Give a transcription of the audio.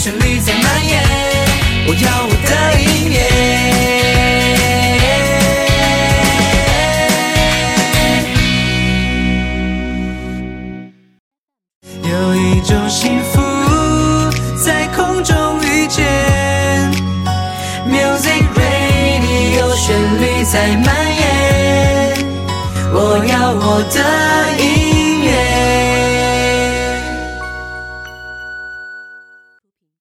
旋律在蔓延。我要我的音乐。有一种幸福在空中遇见，Music Radio 旋律在蔓延。我要我的音